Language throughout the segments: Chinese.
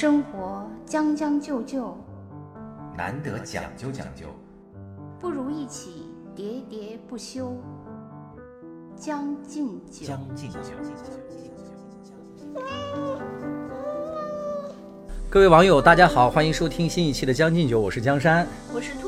生活将将就就，难得讲究讲究，不如一起喋喋不休。将进酒，将进酒。各位网友，大家好，欢迎收听新一期的《将进酒》，我是江山。我是兔子。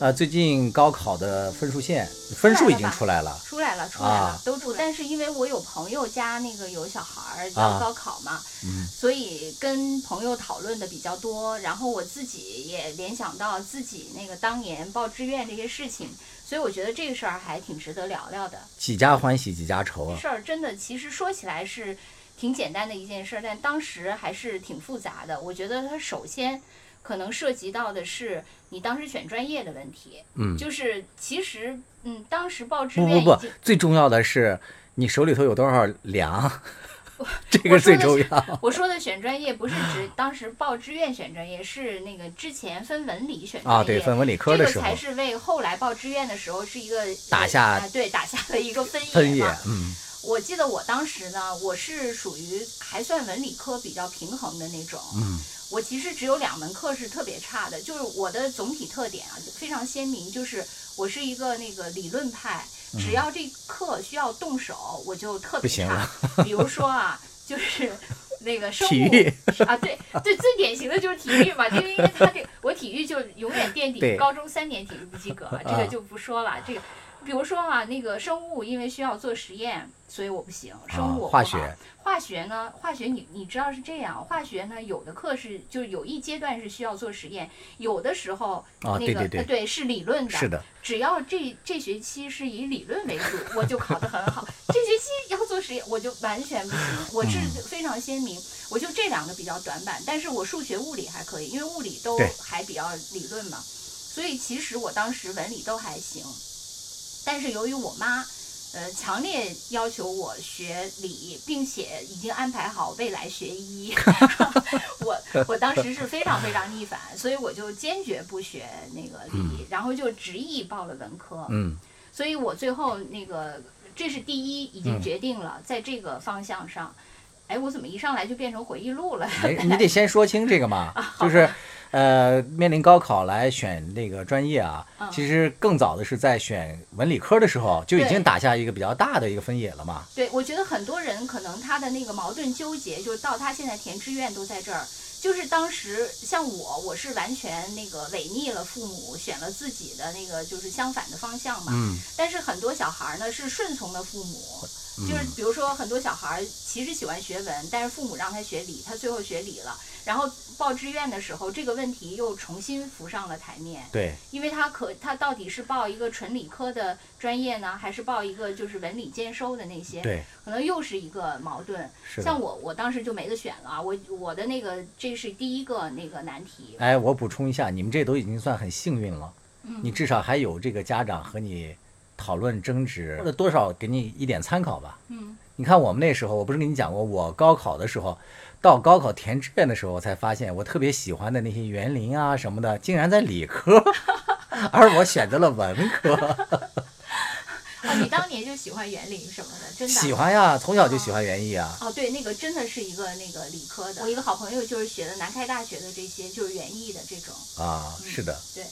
呃，最近高考的分数线分数已经出来了，出来了，出来了，都出。但是因为我有朋友家那个有小孩儿要高考嘛，所以跟朋友讨论的比较多。然后我自己也联想到自己那个当年报志愿这些事情，所以我觉得这个事儿还挺值得聊聊的。几家欢喜几家愁啊！事儿真的，其实说起来是挺简单的一件事，但当时还是挺复杂的。我觉得它首先。可能涉及到的是你当时选专业的问题，嗯，就是其实，嗯，当时报志愿不不不，最重要的是你手里头有多少粮，这个最重要。我说的选专业不是指当时报志愿选专业，是那个之前分文理选专业啊，对，分文理科的时候，这个才是为后来报志愿的时候是一个打下对打下了一个分分野嗯，我记得我当时呢，我是属于还算文理科比较平衡的那种，嗯。我其实只有两门课是特别差的，就是我的总体特点啊非常鲜明，就是我是一个那个理论派，只要这课需要动手，我就特别差。比如说啊，就是那个生物啊，对对，最典型的就是体育嘛，因为因为他这我体育就永远垫底，高中三年体育不及格，这个就不说了。这个比如说啊，那个生物因为需要做实验。所以我不行，生物化学，化学呢？化学你你知道是这样，化学呢有的课是就是有一阶段是需要做实验，有的时候那个对是理论的，是的。只要这这学期是以理论为主，我就考得很好。这学期要做实验，我就完全不行。我是非常鲜明，我就这两个比较短板，但是我数学、物理还可以，因为物理都还比较理论嘛。所以其实我当时文理都还行，但是由于我妈。呃，强烈要求我学理，并且已经安排好未来学医。我我当时是非常非常逆反，所以我就坚决不学那个理，然后就执意报了文科。嗯，所以我最后那个这是第一，已经决定了在这个方向上。哎，我怎么一上来就变成回忆录了？你得先说清这个嘛，就是。呃，面临高考来选那个专业啊，其实更早的是在选文理科的时候就已经打下一个比较大的一个分野了嘛。对，我觉得很多人可能他的那个矛盾纠结，就是到他现在填志愿都在这儿。就是当时像我，我是完全那个违逆了父母，选了自己的那个就是相反的方向嘛。嗯。但是很多小孩呢是顺从了父母。就是比如说，很多小孩儿其实喜欢学文，但是父母让他学理，他最后学理了。然后报志愿的时候，这个问题又重新浮上了台面。对，因为他可他到底是报一个纯理科的专业呢，还是报一个就是文理兼收的那些？对，可能又是一个矛盾。像我，我当时就没得选了，我我的那个这是第一个那个难题。哎，我补充一下，你们这都已经算很幸运了。嗯。你至少还有这个家长和你。讨论争执，或者多少给你一点参考吧。嗯，你看我们那时候，我不是跟你讲过，我高考的时候，到高考填志愿的时候，我才发现我特别喜欢的那些园林啊什么的，竟然在理科，而我选择了文科。啊，你当年就喜欢园林什么的，真的喜欢呀，从小就喜欢园艺啊。哦，对，那个真的是一个那个理科的，我一个好朋友就是学的南开大学的这些，就是园艺的这种。啊，是的。对。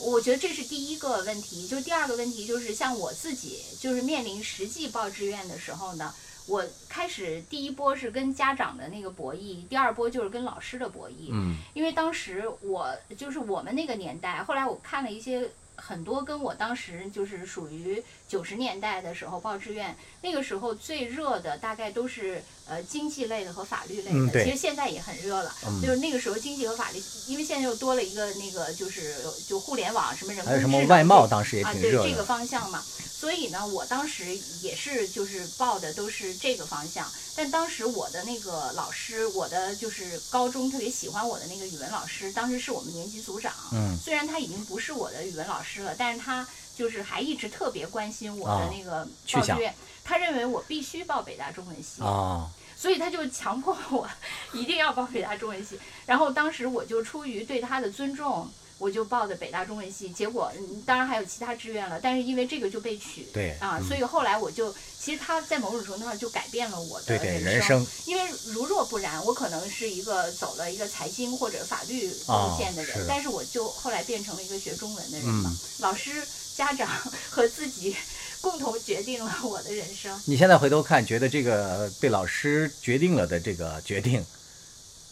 我觉得这是第一个问题，就是第二个问题就是像我自己，就是面临实际报志愿的时候呢，我开始第一波是跟家长的那个博弈，第二波就是跟老师的博弈。嗯，因为当时我就是我们那个年代，后来我看了一些。很多跟我当时就是属于九十年代的时候报志愿，那个时候最热的大概都是呃经济类的和法律类的，其实现在也很热了。就是那个时候经济和法律，因为现在又多了一个那个就是就互联网什么人工智能，还有什么外贸，当时也挺热的。对这个方向嘛，所以呢，我当时也是就是报的都是这个方向。但当时我的那个老师，我的就是高中特别喜欢我的那个语文老师，当时是我们年级组长。嗯，虽然他已经不是我的语文老师了，但是他就是还一直特别关心我的那个报志愿。他认为我必须报北大中文系啊，所以他就强迫我一定要报北大中文系。然后当时我就出于对他的尊重。我就报的北大中文系，结果嗯当然还有其他志愿了，但是因为这个就被取，对啊，嗯所以后来我就其实他在某种程度上就改变了我的对对，人人生因为如若不然，我可能是一个走了一个财经或者法律哦路线的人，是但是我就后来变成了一个学中文的人嗯嘛。老师、家长 和自己共同决定了我的人生。你现在回头看，觉得这个被老师决定了的这个决定，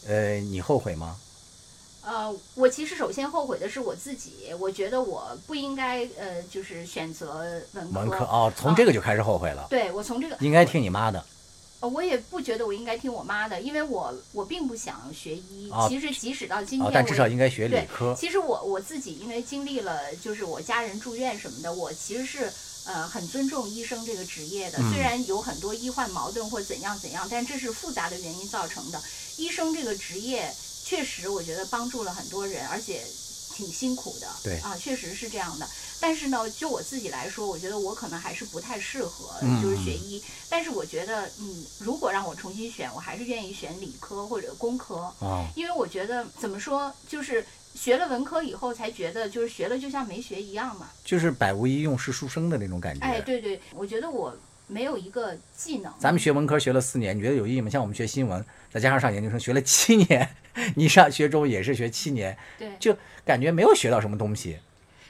呃，你后悔吗？呃，我其实首先后悔的是我自己，我觉得我不应该呃，就是选择文科。文科哦，从这个就开始后悔了，对我从这个应该听你妈的。呃，我也不觉得我应该听我妈的，因为我我并不想学医。哦其实即使到今天但至少应该学理对科。其实我我自己因为经历了，就是我家人住院什么的，我其实是呃很尊重医生这个职业的。嗯虽然有很多医患矛盾或怎样怎样，但这是复杂的原因造成的。医生这个职业确实，我觉得帮助了很多人，而且挺辛苦的。对啊，确实是这样的。但是呢，就我自己来说，我觉得我可能还是不太适合，嗯就是学医。但是我觉得，嗯，如果让我重新选，我还是愿意选理科或者工科。哦，因为我觉得怎么说，就是学了文科以后才觉得，就是学了就像没学一样嘛。就是百无一用是书生的那种感觉。哎，对对，我觉得我没有一个技能。咱们学文科学了四年，你觉得有意义吗？像我们学新闻，再加上上研究生学了七年，你上学中也是学七年，对就感觉没有学到什么东西。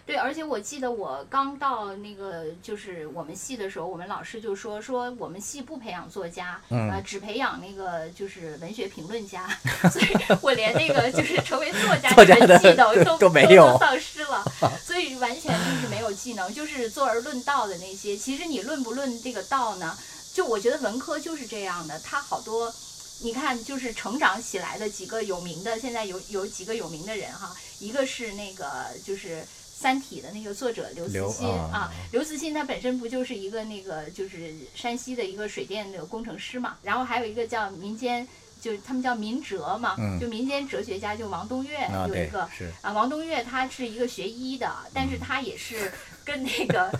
对，而且我记得我刚到那个就是我们系的时候，我们老师就说说我们系不培养作家，嗯呃，只培养那个就是文学评论家，所以我连那个就是成为作家的技能 都都没有都丧失了，所以完全就是没有技能，就是坐而论道的那些。其实你论不论这个道呢？就我觉得文科就是这样的，它好多。你看，就是成长起来的几个有名的，现在有有几个有名的人哈，一个是那个就是《三体》的那个作者刘慈刘欣啊啊，刘慈欣他本身不就是一个那个就是山西的一个水电的工程师嘛，然后还有一个叫民间，就他们叫民哲嘛，嗯就民间哲学家，就王东岳有一个，是啊，王东岳他是一个学医的，但嗯。是他也是跟那个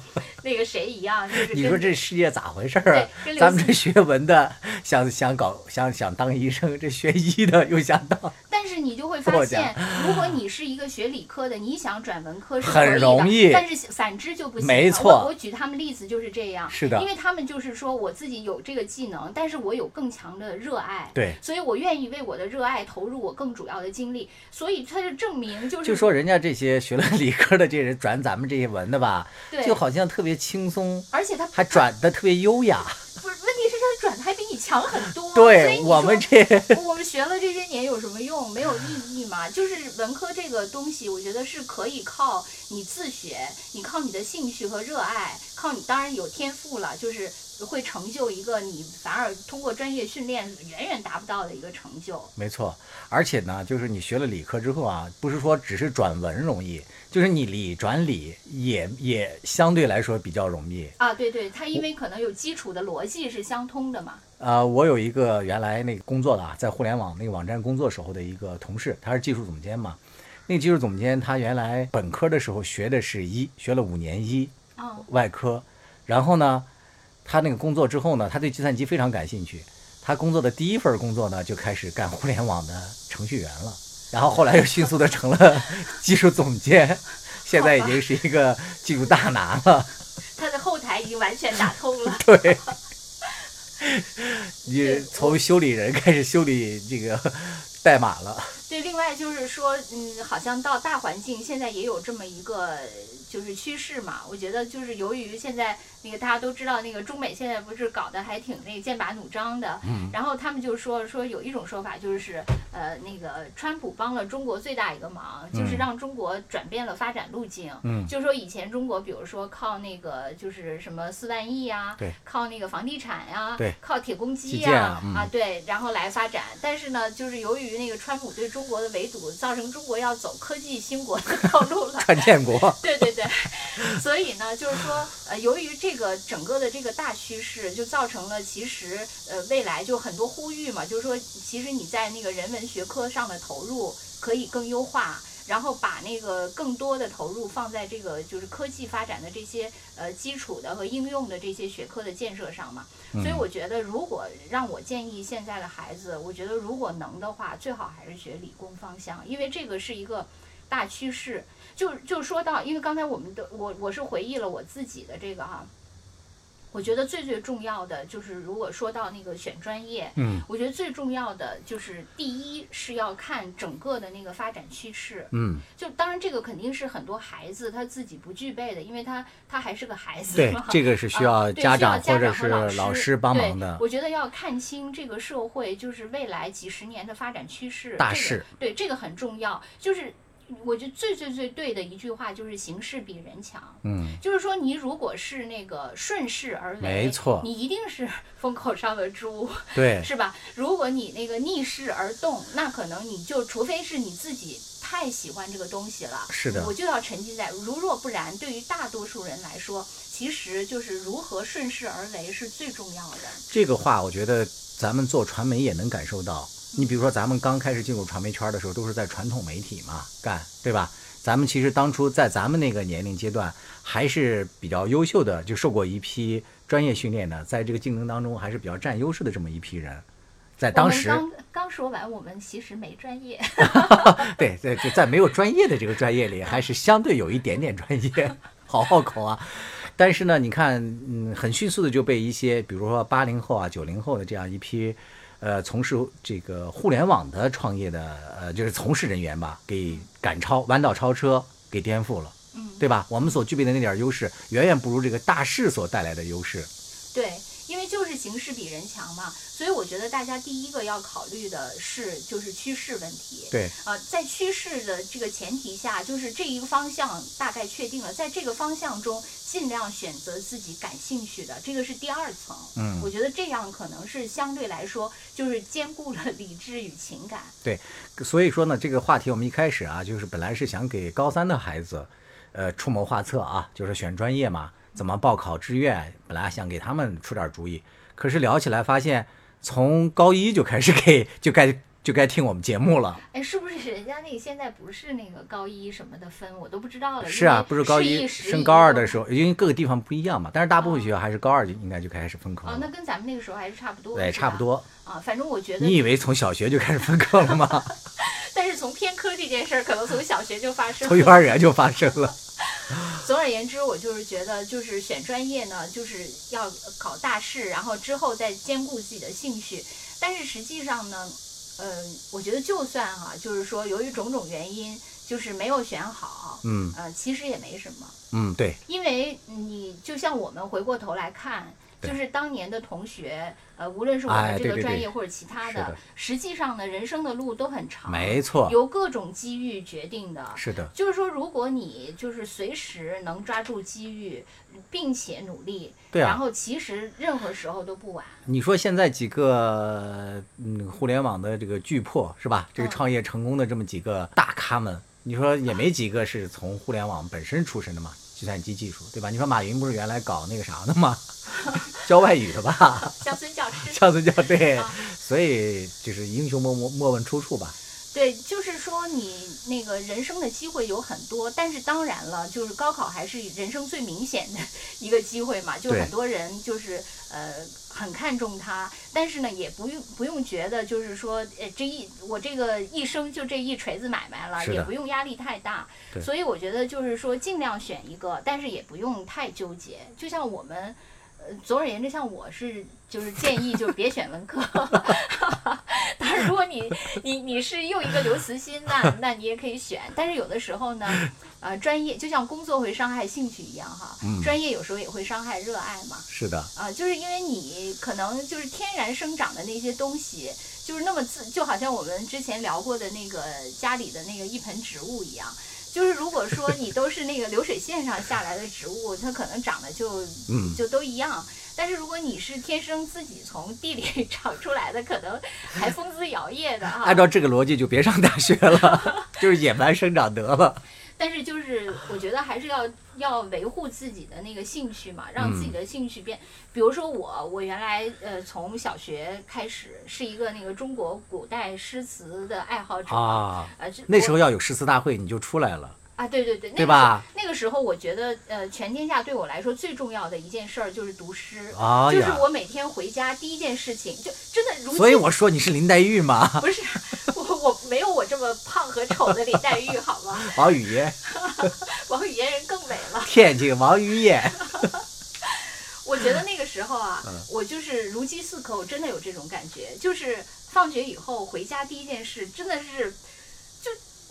那个谁一样，就是你说这世界咋回事儿啊？咱们这学文的想想搞想想当医生，这学医的又想当，但是你就会发现，如果你是一个学理科的，你想转文科是很容易但是反之就不行。没错我我举他们例子就是这样，是的因为他们就是说我自己有这个技能，但是我有更强的热爱，对，所以我愿意为我的热爱投入我更主要的精力，所以他就证明就是就说人家这些学了理科的这人转咱们这些文的吧，对，就好像特别轻松，而且他还转的特别优雅。不是，问题是他转的还比你强很多，所以对你我们这 我们学了这些年有什么用？没有意义嘛。就是文科这个东西，我觉得是可以靠你自学，你靠你的兴趣和热爱，靠你当然有天赋了，就是会成就一个你反而通过专业训练远远达不到的一个成就。没错，而且呢，就是你学了理科之后啊，不是说只是转文容易，就是你理转理也也相对来说比较容易。啊，对对，它因为可能有基础的逻辑是相通的嘛。呃，我有一个原来那个工作的啊，在互联网那个网站工作时候的一个同事，他是技术总监嘛。那个技术总监他原来本科的时候学的是医，学了五年医啊、外科，然后呢，他那个工作之后呢，他对计算机非常感兴趣。他工作的第一份工作呢，就开始干互联网的程序员了，然后后来又迅速的成了 技术总监，现在已经是一个技术大拿了。他的后台已经完全打通了。对，你从修理人开始修理这个代码了。对，另外就是说，嗯，好像到大环境现在也有这么一个就是趋势嘛。我觉得就是由于现在那个大家都知道，那个中美现在不是搞得还挺那个剑拔弩张的，嗯然后他们就说说有一种说法就是，呃，那个川普帮了中国最大一个忙，就是嗯让中国转变了发展路径。嗯，就说以前中国，比如说靠那个就是什么四万亿啊、对靠那个房地产呀、对靠铁公鸡呀、建啊嗯对，然后来发展。但是呢，就是由于那个川普对中国的围堵，造成中国要走科技兴国的道路了。看建国。对对对，所以呢，就是说，呃，由于这个整个的这个大趋势，就造成了其实呃未来就很多呼吁嘛，就是说，其实你在那个人文学科上的投入可以更优化。然后把那个更多的投入放在这个就是科技发展的这些呃基础的和应用的这些学科的建设上嘛，所以嗯我觉得如果让我建议现在的孩子，我觉得如果能的话，最好还是学理工方向，因为这个是一个大趋势。就就说到，因为刚才我们的我我是回忆了我自己的这个哈，我觉得最最重要的就是，如果说到那个选专业，嗯我觉得最重要的就是第一是要看整个的那个发展趋势。嗯，就当然这个肯定是很多孩子他自己不具备的，因为他他还是个孩子对，。这个是需要啊对需要长或者是和老老师帮忙对的。我觉得要看清这个社会就是未来几十年的发展趋势，这个大势对这个很重要。就是我觉得最最最对的一句话就是形势比人强。嗯，就是说，你如果是那个顺势而为，没错你一定是 风口上的猪，对，是吧？如果你那个逆势而动，那可能你就除非是你自己太喜欢这个东西了，是的我就要沉浸在。如若不然，对于大多数人来说，其实就是如何顺势而为是最重要的。这个话，我觉得咱们做传媒也能感受到。你比如说，咱们刚开始进入传媒圈的时候，都是在传统媒体嘛干，对吧？咱们其实当初在咱们那个年龄阶段，还是比较优秀的，就受过一批专业训练的，在这个竞争当中还是比较占优势的这么一批人。在当时，刚刚说完，我们其实没专业，对，在在在没有专业的这个专业里，还是相对有一点点专业，好好口啊。但是呢，你看，嗯，很迅速的就被一些，比如说八零后啊、九零后的这样一批，呃，从事这个互联网的创业的，呃，就是从事人员吧，给赶超、弯道超车，给颠覆了，嗯，对吧？我们所具备的那点优势，远远不如这个大势所带来的优势。对，是形势比人强嘛，所以我觉得大家第一个要考虑的是就是趋势问题。对，呃，在趋势的这个前提下，就是这一个方向大概确定了，在这个方向中尽量选择自己感兴趣的，这个是第二层。嗯我觉得这样可能是相对来说就是兼顾了理智与情感。对所以说呢，这个话题我们一开始啊，就是本来是想给高三的孩子，呃，出谋划策啊，就是选专业嘛，怎么报考志愿，本来想给他们出点主意。可是聊起来发现，从高一就开始给就该就该听我们节目了。哎，是不是人家那个现在不是那个高一什么的分，我都不知道了。是啊，不是高一升高二的时候，因为各个地方不一样嘛，但是大部分学校还是高二就应该就开始分科哦，那。跟咱们那个时候还是差不多。对，差不多。啊。反正我觉得你以为从小学就开始分科了吗？但是从偏科这件事儿，可能从小学就发生从幼儿园就发生了。总而言之，我就是觉得，就是选专业呢，就是要考大试，然后之后再兼顾自己的兴趣。但是实际上呢，呃，我觉得就算哈、就是说由于种种原因，就是没有选好，嗯呃，其实也没什么，嗯，对，因为你就像我们回过头来看。对就是当年的同学，呃，无论是我哎们这个专业或者其他的，实际上呢，人生的路都很长，没错，由各种机遇决定的。是的，就是说，如果你就是随时能抓住机遇，并且努力，对啊然后其实任何时候都不晚。你说现在几个嗯互联网的这个巨破是吧？这个嗯创业成功的这么几个大咖们，你说也没几个是从互联网本身出身的嘛？计算机技术对吧？你说马云不是原来搞那个啥的吗？教外语的吧？乡村教师，乡村教对啊，所以就是英雄莫莫莫问出处吧。对，就是说你那个人生的机会有很多，但是当然了，就是高考还是人生最明显的一个机会嘛，就很多人就是呃很看重它，但是呢也不用不用觉得就是说呃这一我这个一生就这一锤子买卖了，也不用压力太大，所以我觉得就是说尽量选一个，但是也不用太纠结，就像我们。呃，总而言之，像我是就是建议，就是别选文科。如果你 你你是又一个刘慈欣，那 那你也可以选。但是有的时候呢，呃，专业就像工作会伤害兴趣一样哈，嗯专业有时候也会伤害热爱嘛。是的，啊、就是因为你可能就是天然生长的那些东西，就是那么自，就好像我们之前聊过的那个家里的那个一盆植物一样。就是如果说你都是那个流水线上下来的植物，它可能长得就嗯，就都一样。但是如果你是天生自己从地里 长出来的，可能还风姿摇曳的哈。按照这个逻辑就别上大学了，就是野蛮生长得了。但是就是我觉得还是要要维护自己的那个兴趣嘛，让自己的兴趣变。比如说我，我原来呃从小学开始是一个那个中国古代诗词的爱好者啊，呃，这那时候要有诗词大会你就出来了，啊，对对对，那对吧？个时候那个时候我觉得呃，全天下对我来说最重要的一件事儿就是读诗。就是我每天回家第一件事情，就真的如所以我说你是林黛玉吗。不是 我我没有我这这么胖和丑的林黛玉，好吗？王语嫣，王语嫣人更美了。天津王语嫣，我觉得那个时候啊，嗯我就是如饥似渴，我真的有这种感觉。就是放学以后回家第一件事，真的是，就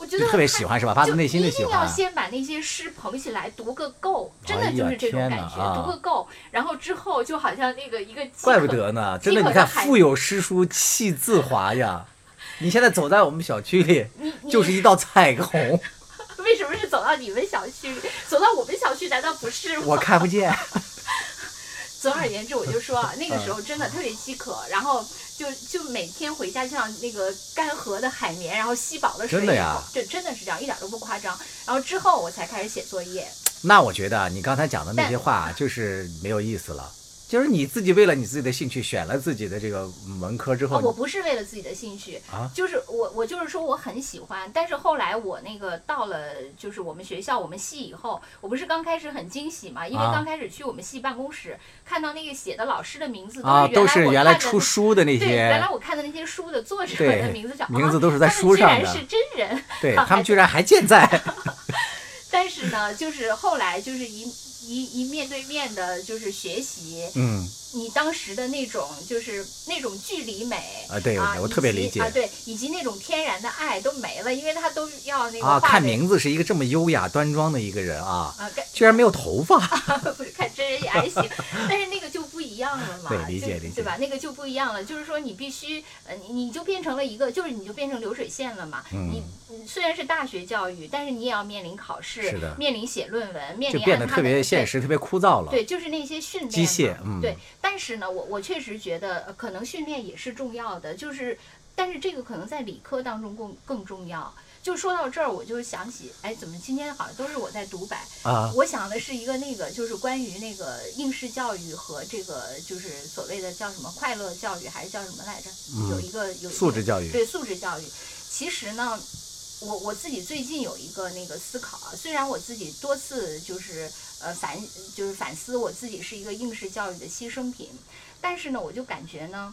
我觉得就特别喜欢是吧？发自内心的喜欢一定要。先把那些诗捧起来读个够，真的就是这种感觉，读个够，然后之后就好像那个一个饥怪不得呢，真的，你看腹有诗书气自华呀。你现在走在我们小区里，就是一道彩虹，为什么是走到你们小区？走到我们小区难道不是吗？我看不见。总而言之，我就说啊那个时嗯候真的特别饥渴，然后就就每天回家就像那个干涸的海绵，然后吸饱了水以真的呀？后，这真的是这样，一点都不夸张。然后之后我才开始写作业，那我觉得啊你刚才讲的那些话就是没有意思了，就是你自己为了你自己的兴趣选了自己的这个文科之后哦，，我不是为了自己的兴趣，啊就是我我就是说我很喜欢，但是后来我那个到了就是我们学校我们系以后，我不是刚开始很惊喜嘛，因为啊刚开始去我们系办公室，看到那个写的老师的名字啊，都是是原来出书的那对，原来，我看的那些书的作者的名字叫名字啊都是在书上的居然是真人。对他们居然还健在。但是呢，就是后来就是一一一面对面的，就是学习，嗯，你当时的那种就是那种距离美啊对啊，我特别理解。啊，对，以及那种天然的爱都没了，因为他都要那个啊，看名字是一个这么优雅端庄的一个人啊，啊，居然没有头发。不是看真人也还行，但是那个就不一样了嘛，对理解就理解对吧？那个就不一样了，就是说你必须呃，你你就变成了一个，就是你就变成流水线了嘛。嗯你你虽然是大学教育，但是你也要面临考试，是的面临写论文，面就变临按他的得特别现对实，特别枯燥了。对，就是那些训练机械嗯对。但是呢，我我确实觉得，呃可能训练也是重要的，就是，但是这个可能在理科当中更更重要。就说到这儿，我就想起，哎，怎么今天好像都是我在独白？啊，我想的是一个那个，就是关于那个应试教育和这个就是所谓的叫什么快乐教育，还是叫什么来着？嗯有一个有素质教育。对素质教育，其实呢，我我自己最近有一个那个思考啊，虽然我自己多次就是呃反就是反思我自己是一个应试教育的牺牲品，但是呢，我就感觉呢。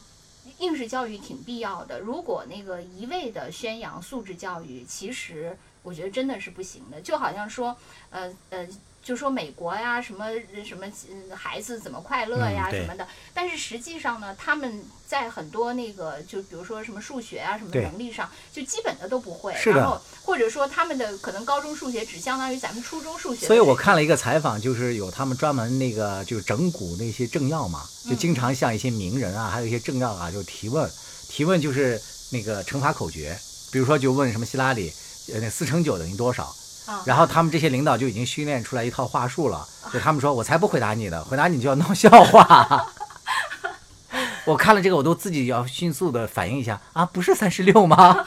应试教育挺必要的，如果那个一味的宣扬素质教育，其实我觉得真的是不行的。就好像说，呃呃，就说美国呀，什么什么嗯孩子怎么快乐呀、嗯什么的，但是实际上呢，他们在很多那个就比如说什么数学啊什么能力上，就基本的都不会。是的然后或者说他们的可能高中数学只相当于咱们初中数学。所以我看了一个采访，就是有他们专门那个就是整蛊那些政要嘛，就经常向一些名人啊，还有一些政要啊，就提问，提问就是那个乘法口诀，比如说就问什么希拉里，呃，那四乘九等于多少？啊，然后他们这些领导就已经训练出来一套话术了，就他们说我才不回答你的，回答你就要闹笑话。我看了这个，我都自己要迅速的反应一下啊，不是三十六吗？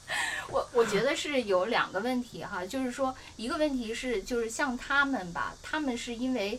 我我觉得是有两个问题哈，就是说一个问题是就是像他们吧，他们是因为，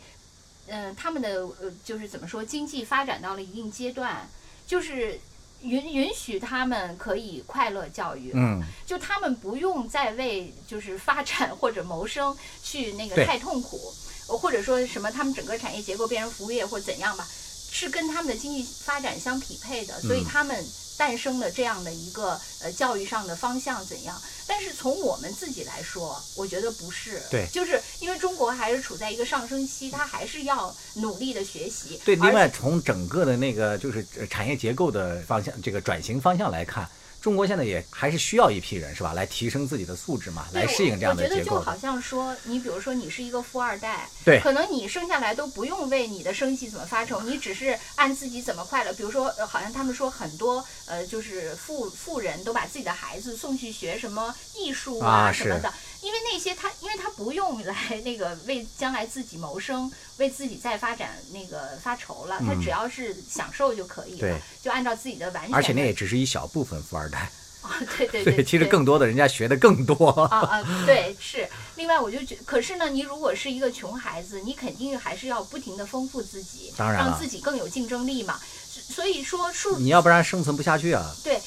嗯、他们的呃就是怎么说，经济发展到了一定阶段，就是允允许他们可以快乐教育，嗯，就他们不用再为就是发展或者谋生去那个太痛苦，呃或者说什么他们整个产业结构变成服务业或者怎样吧，是跟他们的经济发展相匹配的，所以嗯。他们诞生了这样的一个呃教育上的方向怎样？但是从我们自己来说，我觉得不是，对就是因为中国还是处在一个上升期，它还是要努力的学习，对。另外，从整个的那个就是呃产业结构的方向，这个转型方向来看，中国现在也还是需要一批人，是吧？来提升自己的素质嘛，来适应这样的我。我觉结构的。得就好像说，你比如说你是一个富二代，对可能你生下来都不用为你的生计怎么发愁，你只是按自己怎么快乐。比如说，呃，好像他们说很多呃，就是富富人都把自己的孩子送去学什么艺术啊是什么的，因为那些他因为他不用来那个为将来自己谋生，为自己再发展那个发愁了，他嗯只要是享受就可以了，对就按照自己的完全的。而且那也只是一小部分富二代，啊，对对 对，其实更多的人家学的更多。啊啊，对，是。另外，我就觉，可是呢，你如果是一个穷孩子，你肯定还是要不停的丰富自己，当然让自己更有竞争力嘛。所所以说数你要不然生存不下去啊。对，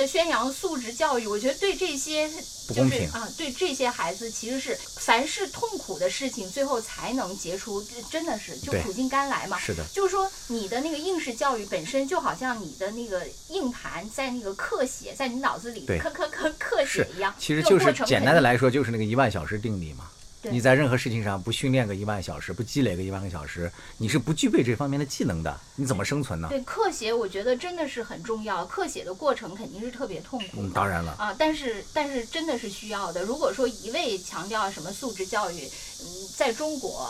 的宣扬素质教育，我觉得对这些不公平就是啊，对这些孩子其实是凡是痛苦的事情，最后才能结出，真的是就苦尽甘来嘛。是的，就是说，你的那个应试教育本身就好像你的那个硬盘在那个刻写在你脑子里对刻刻刻刻写一样，其实就是简单的来说，就是那个一万小时定理嘛。对你在任何事情上不训练个一万小时，不积累个一万个小时，你是不具备这方面的技能的，你怎么生存呢？对刻写，我觉得真的是很重要。刻写的过程肯定是特别痛苦。嗯，当然了，啊，但是但是真的是需要的。如果说一味强调什么素质教育，嗯，在中国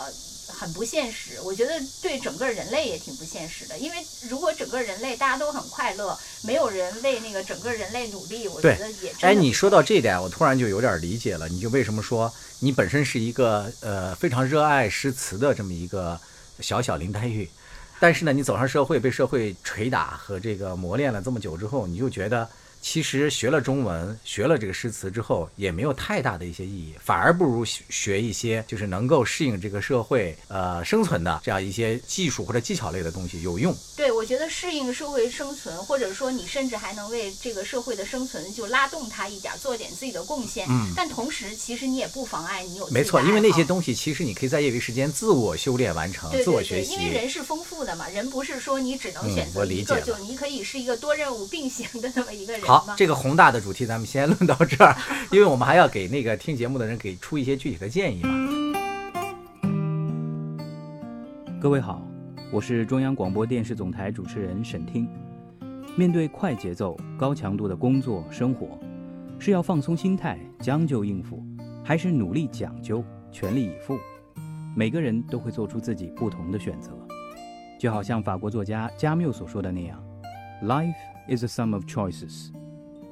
很不现实。我觉得对整个人类也挺不现实的，因为如果整个人类大家都很快乐，没有人为那个整个人类努力，我觉得也真的哎，你说到这一点，我突然就有点理解了。你就为什么说你本身是一个呃非常热爱诗词的这么一个小小林黛玉，但是呢，你走上社会，被社会捶打和这个磨练了这么久之后，你就觉得其实学了中文，学了这个诗词之后，也没有太大的一些意义，反而不如学学一些就是能够适应这个社会呃生存的这样一些技术或者技巧类的东西有用。对，我觉得适应社会生存，或者说你甚至还能为这个社会的生存就拉动它一点，做点自己的贡献。嗯但同时，其实你也不妨碍你有没错，因为那些东西其实你可以在业余时间自我修炼完成，对对对，自我学习。因为人是丰富的嘛，人不是说你只能嗯选择一个，就你可以是一个多任务并行的那么一个人好，。这个宏大的主题咱们先论到这儿，因为我们还要给那个听节目的人给出一些具体的建议嘛。各位好，我是中央广播电视总台主持人沈听。面对快节奏、高强度的工作生活，是要放松心态、将就应付，还是努力讲究、全力以赴？每个人都会做出自己不同的选择。就好像法国作家加缪所说的那样：“Life is a sum of choices。”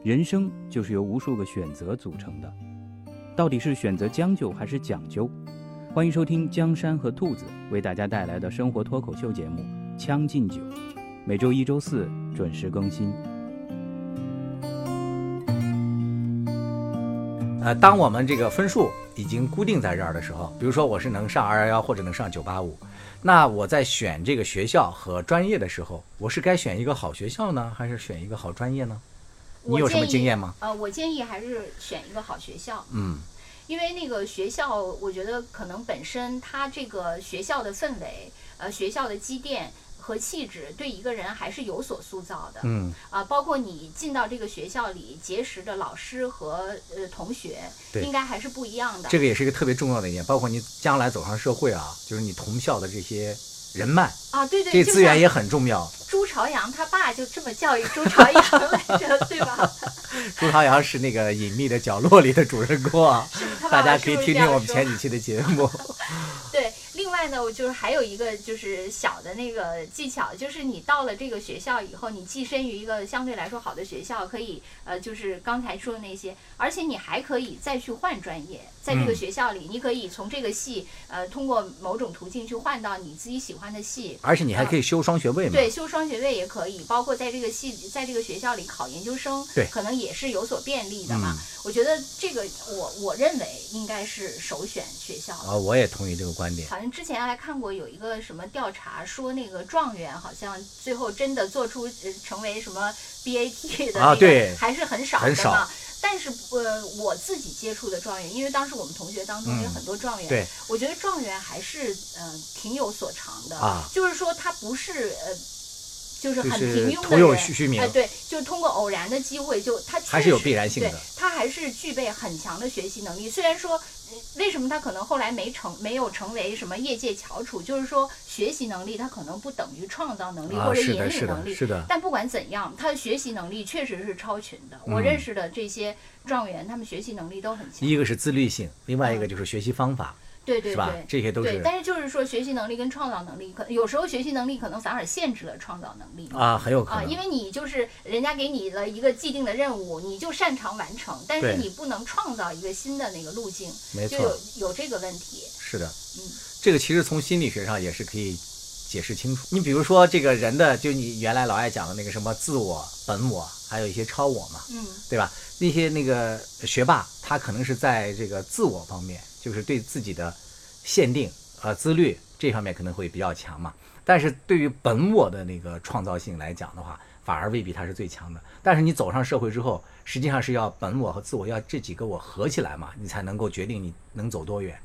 人生就是由无数个选择组成的。到底是选择将就还是讲究？欢迎收听江山和兔子为大家带来的生活脱口秀节目《将进酒》，每周一、周四准时更新。呃，当我们这个分数已经固定在这儿的时候，比如说我是能上二幺幺或者能上九八五，那我在选这个学校和专业的时候，我是该选一个好学校呢，还是选一个好专业呢？你我有什么建议经验吗？呃，我建议还是选一个好学校，嗯，因为那个学校，我觉得可能本身它这个学校的氛围，呃，学校的积淀。和气质对一个人还是有所塑造的，嗯，啊，包括你进到这个学校里结识的老师和呃同学，对应该还是不一样的。这个也是一个特别重要的一点，包括你将来走上社会啊，就是你同校的这些人脉，啊，对对，这资源也很重要。朱朝阳他爸就这么教育朱朝阳来着，对吧？朱朝阳是那个隐秘的角落里的主人公大家可以听听我们前几期的节目。对，另外呢，我就是还有一个就是小的那个技巧，就是你到了这个学校以后，你寄身于一个相对来说好的学校，可以呃，就是刚才说的那些，而且你还可以再去换专业，在这个嗯学校里，你可以从这个系呃通过某种途径去换到你自己喜欢的系。而且你还可以修双学位嘛。对，修双学位也可以，包括在这个系，在这个学校里考研究生，对可能也是有所便利的嘛。嗯我觉得这个我我认为应该是首选学校。啊，我也同意这个观点。好像之前还看过有一个什么调查，说那个状元好像最后真的做出呃成为什么 BAT 的那个，啊对还是很少很少的嘛。但是呃，我自己接触的状元，因为当时我们同学当中有嗯很多状元，对我觉得状元还是嗯、呃挺有所长的，啊就是说他不是呃。就是很平庸的人，虚虚名哎，对，就通过偶然的机会，就他还是有必然性的对他还是具备很强的学习能力。虽然说，呃为什么他可能后来没成没有成为什么业界翘楚，就是说学习能力他可能不等于创造能力啊，或者引领能力。是的。但不管怎样，他的学习能力确实是超群的。我嗯认识的这些状元，他们学习能力都很强。一个是自律性，另外一个就是学习方法，对对是吧对？这些都是，对但是就是说，学习能力跟创造能力，可有时候学习能力可能反而限制了创造能力啊，很有可啊，能。因为你就是人家给你了一个既定的任务，你就擅长完成，但是你不能创造一个新的那个路径，没就有，有这个问题。是的嗯。这个其实从心理学上也是可以解释清楚。你比如说这个人的，就你原来老爱讲的那个什么自我、本我，还有一些超我嘛，嗯对吧？那些那个学霸，他可能是在这个自我方面，就是对自己的限定、呃自律这方面可能会比较强嘛。但是对于本我的那个创造性来讲的话，反而未必它是最强的。但是你走上社会之后，实际上是要本我和自我要这几个我合起来嘛，你才能够决定你能走多远。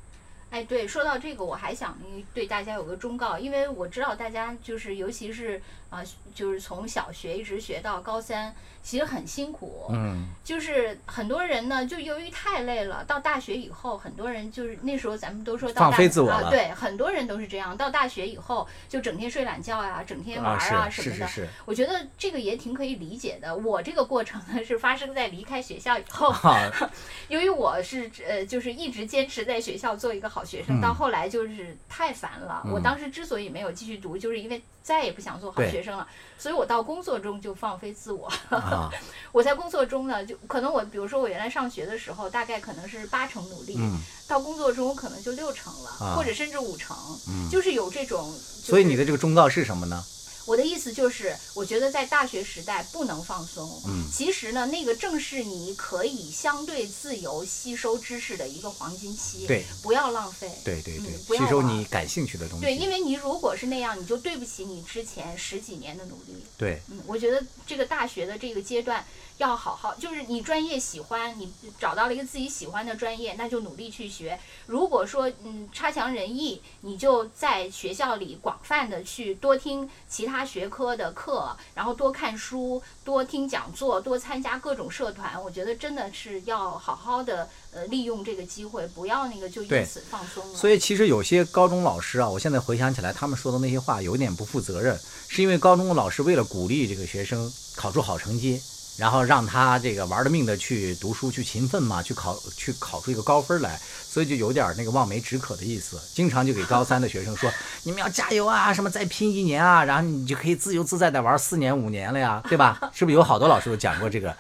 哎，对，说到这个，我还想对大家有个忠告，因为我知道大家就是，尤其是啊、就是从小学一直学到高三，其实很辛苦。嗯，就是很多人呢，就由于太累了，到大学以后，很多人就是那时候咱们都说到放大飞自我了啊，对，很多人都是这样。到大学以后，就整天睡懒觉呀、整天玩啊，啊什么的。是是是是，我觉得这个也挺可以理解的。我这个过程呢，是发生在离开学校以后。哈，由于我是呃，就是一直坚持在学校做一个好学生，嗯到后来就是太烦了。嗯我当时之所以没有继续读，就是因为再也不想做好学生了，所以我到工作中就放飞自我。啊，我在工作中呢，就可能我比如说我原来上学的时候，大概可能是八成努力，嗯到工作中可能就六成了，啊或者甚至五成，嗯。就是有这种。所以你的的这个忠告是什么呢？我的意思就是，我觉得在大学时代不能放松。嗯其实呢，那个正是你可以相对自由吸收知识的一个黄金期。，对不要浪费。对对对嗯，不要吸收你感兴趣的东西。对，因为你如果是那样，你就对不起你之前十几年的努力。对嗯，我觉得这个大学的这个阶段要好好，就是你专业喜欢，你找到了一个自己喜欢的专业，那就努力去学。如果说嗯差强人意，你就在学校里广泛的去多听其他学科的课，然后多看书，多听讲座，多参加各种社团。我觉得真的是要好好的呃利用这个机会，不要那个就因此放松了。所以其实有些高中老师啊，我现在回想起来，他们说的那些话有点不负责任，是因为高中的老师为了鼓励这个学生考出好成绩，然后让他这个玩了命的去读书、去勤奋嘛，去考去考出一个高分来，所以就有点那个望梅止渴的意思，经常就给高三的学生说，你们要加油啊，什么再拼一年啊，然后你就可以自由自在的玩四年五年了呀，对吧？是不是有好多老师都讲过这个？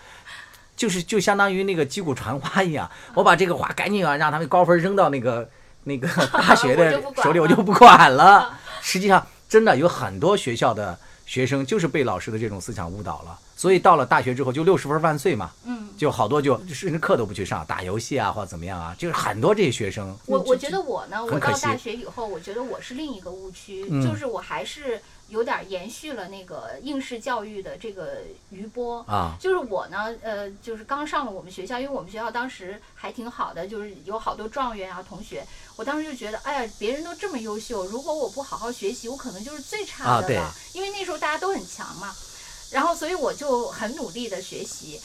就是就相当于那个击鼓传花一样，我把这个话赶紧啊让他们高分扔到那个 那个大学的手里，我就不管了。实际上，真的有很多学校的学生就是被老师的这种思想误导了，所以到了大学之后就六十分万岁嘛，嗯。就好多就甚至课都不去上，打游戏啊或者怎么样啊，就是很多这些学生。我我觉得我呢，我到大学以后，我觉得我是另一个误区，嗯就是我还是有点延续了那个应试教育的这个余波。啊，就是我呢，呃，就是刚上了我们学校，因为我们学校当时还挺好的，就是有好多状元啊同学。我当时就觉得，哎呀，别人都这么优秀，如果我不好好学习，我可能就是最差的了。因为那时候大家都很强嘛，然后所以我就很努力的学习，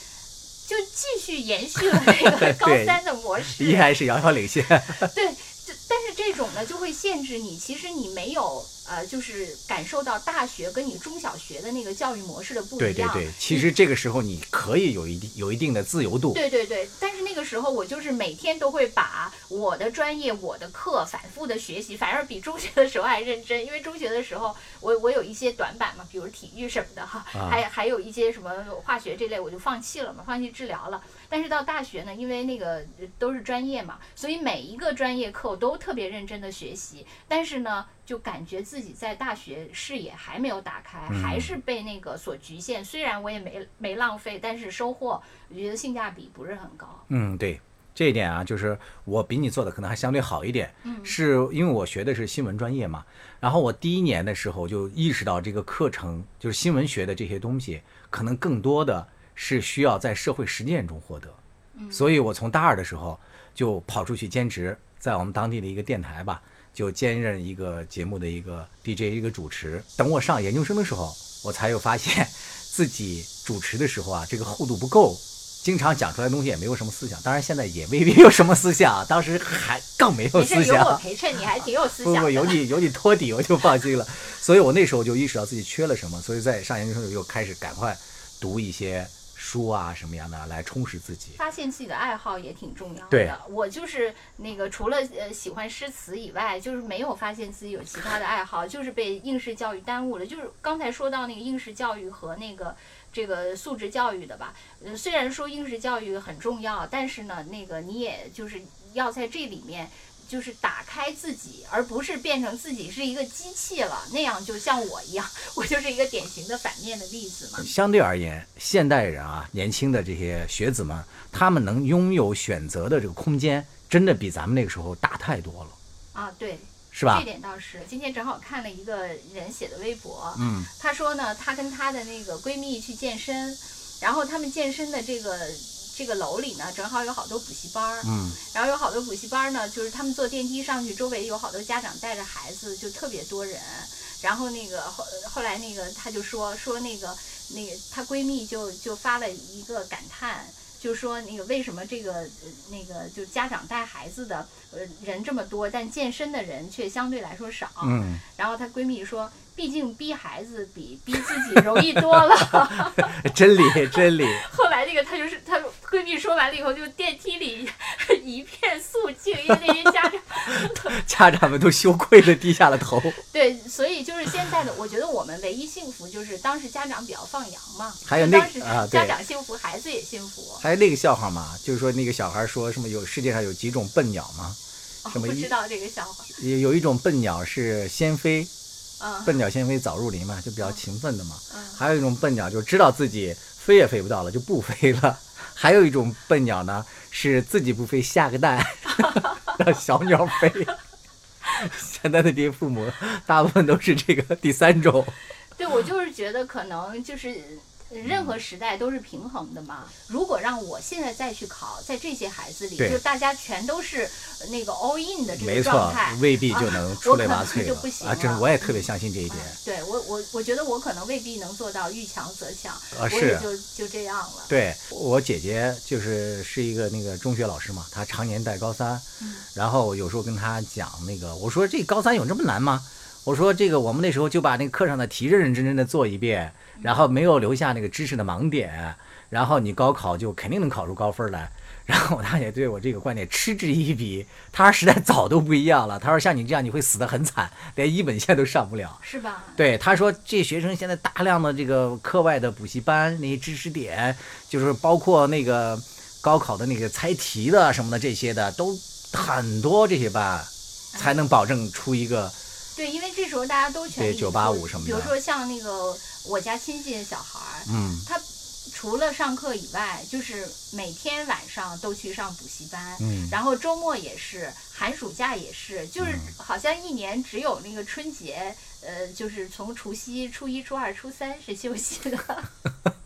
就继续延续了 那个高三的模式。依然是遥遥领先。对，这但是这种呢就会限制你，其实你没有呃，就是感受到大学跟你中小学的那个教育模式的不一样。对对对，其实这个时候你可以有一定有一定的自由度。对对对，但是那个时候我就是每天都会把我的专业、我的课反复的学习，反而比中学的时候还认真。因为中学的时候我我有一些短板嘛，比如体育什么的哈，啊还还有一些什么化学这类我就放弃了嘛，放弃治疗了。但是到大学呢，因为那个呃都是专业嘛，所以每一个专业课我都特别认真的学习。但是呢，就感觉自己在大学视野还没有打开，嗯还是被那个所局限。虽然我也没没浪费，但是收获我觉得性价比不是很高。嗯，对，这一点啊，就是我比你做的可能还相对好一点，嗯是因为我学的是新闻专业嘛。然后我第一年的时候就意识到这个课程就是新闻学的这些东西，可能更多的是需要在社会实践中获得。所以我从大二的时候就跑出去兼职，在我们当地的一个电台吧，就兼任一个节目的一个 DJ 一个主持。等我上研究生的时候，我才有发现自己主持的时候啊，这个厚度不够。经常讲出来的东西也没有什么思想，当然现在也未必有什么思想啊，当时还 更没有思想。有我陪衬，你还挺有思想的。不不，有你有你托底，我就放心了。所以我那时候就意识到自己缺了什么，所以在上研究生的时候又开始赶快读一些书啊什么样的来充实自己。发现自己的爱好也挺重要的。对我就是那个除了呃喜欢诗词以外，就是没有发现自己有其他的爱好，就是被应试教育耽误了。就是刚才说到那个应试教育和那个这个素质教育的吧，呃，虽然说应试教育很重要，但是呢，那个你也就是要在这里面。就是打开自己，而不是变成自己是一个机器了，那样就像我一样，我就是一个典型的反面的例子嘛。相对而言，现代人啊，年轻的这些学子们，他们能拥有选择的这个空间，真的比咱们那个时候大太多了。啊，对，是吧这？点倒是。今天正好看了一个人写的微博，嗯她说呢，她跟她的那个闺蜜去健身，然后他们健身的这个这个楼里呢，正好有好多补习班儿，嗯然后有好多补习班儿呢，就是他们坐电梯上去，周围有好多家长带着孩子，就特别多人。然后那个后后来那个她就说说那个那个她闺蜜就就发了一个感叹。就说那个为什么这个呃那个就家长带孩子的呃人这么多，但健身的人却相对来说少。嗯，然后她闺蜜说，毕竟逼孩子比逼自己容易多了。真理真理。后来那个她就是她闺蜜说完了以后，就电梯里一片肃静，因为那些家长 家长们都羞愧的低下了头。对，所以就是现在的，我觉得我们唯一幸福就是当时家长比较放羊嘛，还有那就当时家长幸福，孩子也幸福。还有那个笑话嘛，就是说那个小孩说什么有世界上有几种笨鸟嘛，哦什么一不知道这个笑话，有有一种笨鸟是先飞，嗯笨鸟先飞早入林嘛，就比较勤奋的嘛。嗯，还有一种笨鸟就知道自己飞也飞不到了，就不飞了。还有一种笨鸟呢，是自己不飞下个蛋，让小鸟飞。现在的这些父母大部分都是这个第三种。对我就是觉得可能就是。任何时代都是平衡的嘛。如果让我现在再去考，在这些孩子里，就大家全都是那个 all in 的这没错个状态，，未必就能出类拔萃就不行啊！真我也特别相信这一点嗯对我我我觉得我可能未必能做到遇强则强，啊。我也，就就这样了。对我姐姐就是是一个那个中学老师嘛，她常年带高三，嗯然后我有时候跟她讲那个，我说这高三有这么难吗？我说这个我们那时候就把那个课上的题认认真真的做一遍，然后没有留下那个知识的盲点，然后你高考就肯定能考出高分来。然后我大姐对我这个观点嗤之以鼻，她说时代早都不一样了，她说像你这样你会死得很惨，连一本线都上不了。是吧？对，他说这学生现在大量的这个课外的补习班那些知识点，就是包括那个高考的那个猜题的什么的这些的，都很多这些班，才能保证出一个对，因为这时候大家都全对力以赴985什么的。比如说像那个我家亲戚的小孩儿，嗯。他除了上课以外，就是每天晚上都去上补习班，嗯。然后周末也是，寒暑假也是，就是嗯。好像一年只有那个春节，呃，就是从除夕、初一、初二、初三是休息的。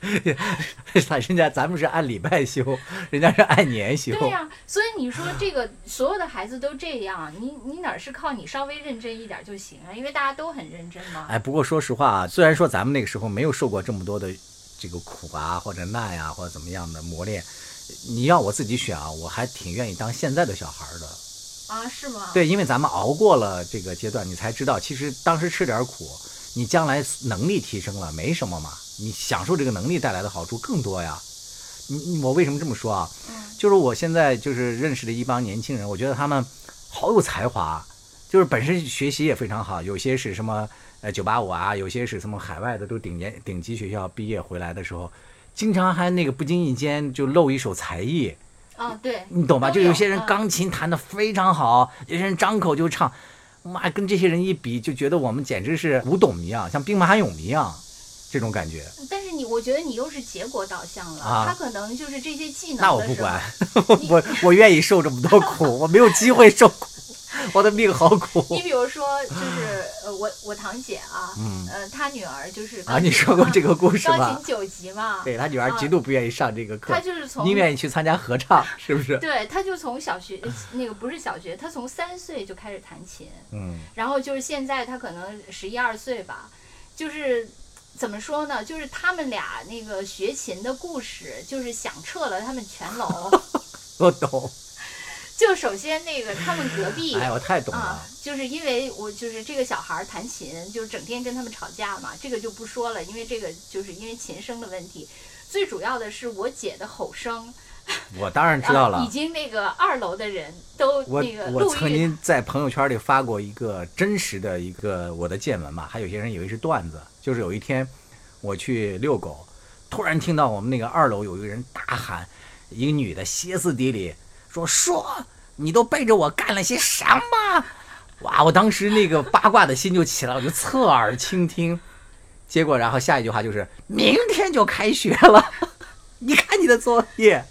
他人家咱们是按礼拜休，人家是按年休。对呀、所以你说这个所有的孩子都这样，你你哪是靠你稍微认真一点就行啊？因为大家都很认真嘛。哎，不过说实话啊，虽然说咱们那个时候没有受过这么多的这个苦啊，或者难呀、或者怎么样的磨练，你要我自己选啊，我还挺愿意当现在的小孩儿的。啊，是吗？对，因为咱们熬过了这个阶段，你才知道，其实当时吃点苦，你将来能力提升了，没什么嘛。你享受这个能力带来的好处更多呀。你你我为什么这么说啊？嗯就是我现在就是认识的一帮年轻人，我觉得他们好有才华，就是本身学习也非常好，有些是什么呃九八五啊，有些是什么海外的都顶尖顶级学校毕业回来的时候，经常还那个不经意间就露一手才艺。啊，对，你懂吧？就有些人嗯钢琴弹得非常好，有些人张口就唱，妈跟这些人一比，就觉得我们简直是古董一样，像兵马俑一样，这种感觉。但是你，我觉得你又是结果导向了，啊他可能就是这些技能。那我不管，我我愿意受这么多苦，我没有机会受苦，我的命好苦。你比如说，就是呃，我我堂姐啊，嗯呃，她女儿就是啊，你说过这个故事钢琴？九级嘛，对她女儿极度不愿意上这个课她，就是从宁愿意去参加合唱，是不是？对，她就从小学呃那个不是小学，她从三岁就开始弹琴，嗯，然后就是现在她可能十一二岁吧，就是怎么说呢？就是他们俩那个学琴的故事，就是响彻了他们全楼。我懂，就首先那个他们隔壁，哎，我太懂啊了。，就是因为我就是这个小孩儿弹琴，就是整天跟他们吵架嘛，这个就不说了，因为这个就是因为琴声的问题。最主要的是我姐的吼声，我当然知道了啊已。经那个二楼的人都那个我曾经在朋友圈里发过一个真实的一个我的见闻嘛，还有些人以为是段子，就是有一天我去遛狗，突然听到我们那个二楼有一个人大喊，一个女的歇斯底里说说你都背着我干了些什么？哇！我当时那个八卦的心就起来了，我就侧耳倾听，结果然后下一句话就是明天就开学了，你看你的作业，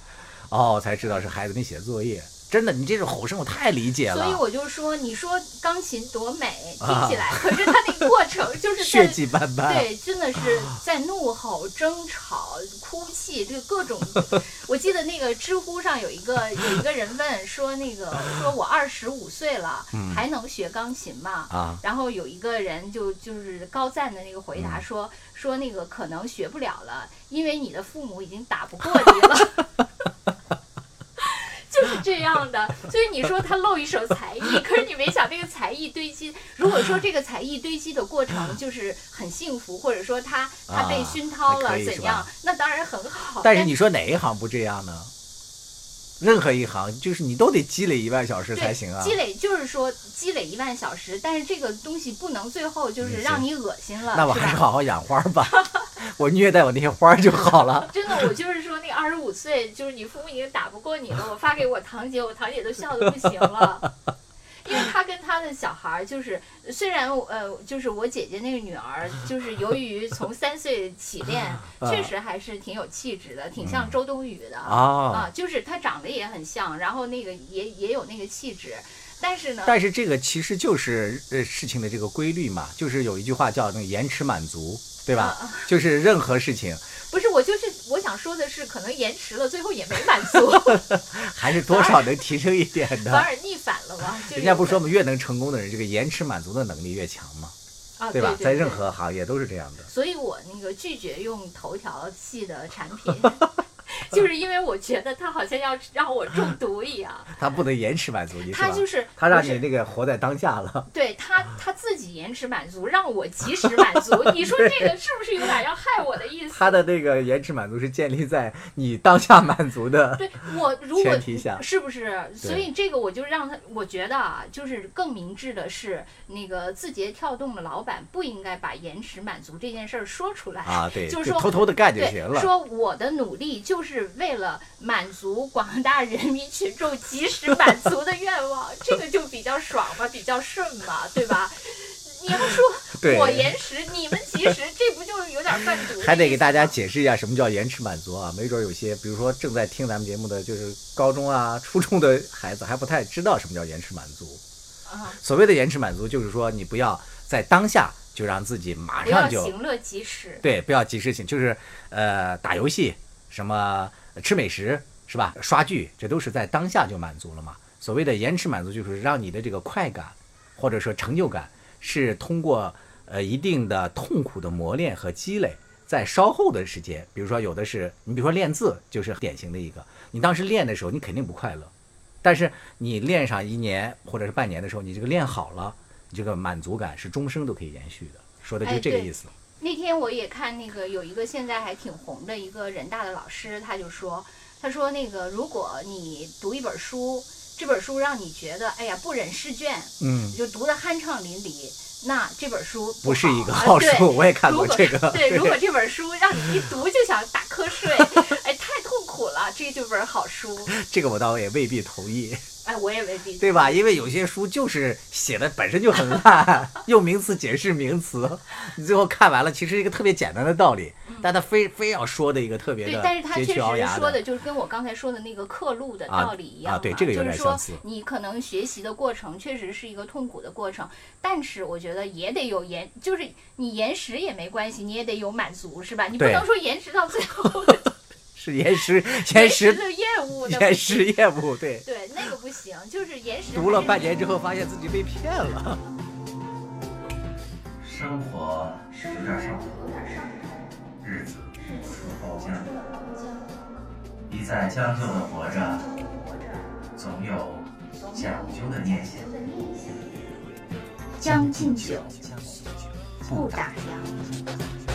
哦，才知道是孩子没写作业。真的，你这种吼声我太理解了所以，我就说，你说钢琴多美，听啊起来，可是它那个过程就是血在迹斑斑。对，真的是在怒吼、争吵、哭泣，这个各种。我记得那个知乎上有一个有一个人问说，那个说我二十五岁了，嗯还能学钢琴吗？啊，然后有一个人就就是高赞的那个回答嗯说、说那个可能学不了了，因为你的父母已经打不过你了。就 是这样的，所以你说他露一手才艺，可是你没想那个才艺堆积。如果说这个才艺堆积的过程就是很幸福，或者说他他被啊熏陶了怎样吧，那当然很好。但是你说哪一行不这样呢？任何一行，就是你都得积累一万小时才行啊。积累就是说积累一万小时，但是这个东西不能最后就是嗯让你恶心了，那我还是好好养花儿吧，我虐待我那些花儿就好了。真的，我就是说，那二十五岁，就是你父母已经打不过你了。我发给我堂姐，我堂姐都笑的不行了，因为她跟她的小孩儿，就是虽然呃，就是我姐姐那个女儿，就是由于从三岁起练，确实还是挺有气质的，挺像周冬雨的啊。啊，就是她长得也很像，然后那个也也有那个气质，但是呢，但是这个其实就是呃事情的这个规律嘛，就是有一句话叫那个延迟满足，对吧？啊就是任何事情。不是我就是我想说的是，可能延迟了，最后也没满足，还是多少能提升一点的反。而逆反了嘛。就人家不是说有嘛，越能成功的人，这个延迟满足的能力越强嘛，啊，对吧？在任何行业都是这样的。所以我那个拒绝用头条系的产品，就是因为我觉得他好像要让我中毒一样。他不能延迟满足你，是吧？它就是他让你那个活在当下了。对他他自己延迟满足，让我及时满足。你说这个是不是有点要害我的意思？他的那个延迟满足是建立在你当下满足的对我如果前提下。是不是？所以这个我就让他，我觉得啊，就是更明智的是，那个字节跳动的老板不应该把延迟满足这件事儿说出来啊，对，就是说偷偷的干就行，了。说我的努力就是为了满足广大人民群众及时满足的愿望，这个就比较爽嘛，比较顺嘛，对吧？你要说 我延迟，你们及时，这不就是有点贩毒？还得给大家解释一下什么叫延迟满足啊，没准有些，比如说正在听咱们节目的，就是高中啊、初中的孩子还不太知道什么叫延迟满足。啊，所谓的延迟满足，就是说你不要在当下就让自己马上就行乐及时。对，不要及时行，就是呃打游戏，什么吃美食是吧？刷剧，这都是在当下就满足了嘛。所谓的延迟满足，就是让你的这个快感或者说成就感是通过呃一定的痛苦的磨练和积累，在稍后的时间，比如说有的是你比如说练字，就是典型的一个，你当时练的时候你肯定不快乐，但是你练上一年或者是半年的时候，你这个练好了，你这个满足感是终生都可以延续的，说的就是这个意思。那天我也看那个有一个现在还挺红的一个人大的老师，他就说，他说那个如果你读一本书，这本书让你觉得哎呀不忍试卷，嗯。就读得酣畅淋漓，那这本书不是一个好书，我也看过这个。对，如果这本书让你一读就想打瞌睡，哎，太痛苦了，这就本好书。这个我倒也未必同意，哎，我也未必对吧？因为有些书就是写的本身就很烂，用名词解释名词，你最后看完了，其实一个特别简单的道理，但他非非要说的一个特别对，的但是他确实说的就是跟我刚才说的那个刻录的啊道理一样对这个有点就是说你可能学习的过程确实是一个痛苦的过程，但是我觉得也得有延，就是你延时也没关系，你也得有满足，是吧？你不能说延迟到最后是延时延 延时的厌恶，那不延行时厌恶，对。对那个不行，就是延时读了半年之后，发现自己被骗了。生活有点上头，日子似包浆，一再将就的活着，总有讲究的念想。将进酒，不打烊。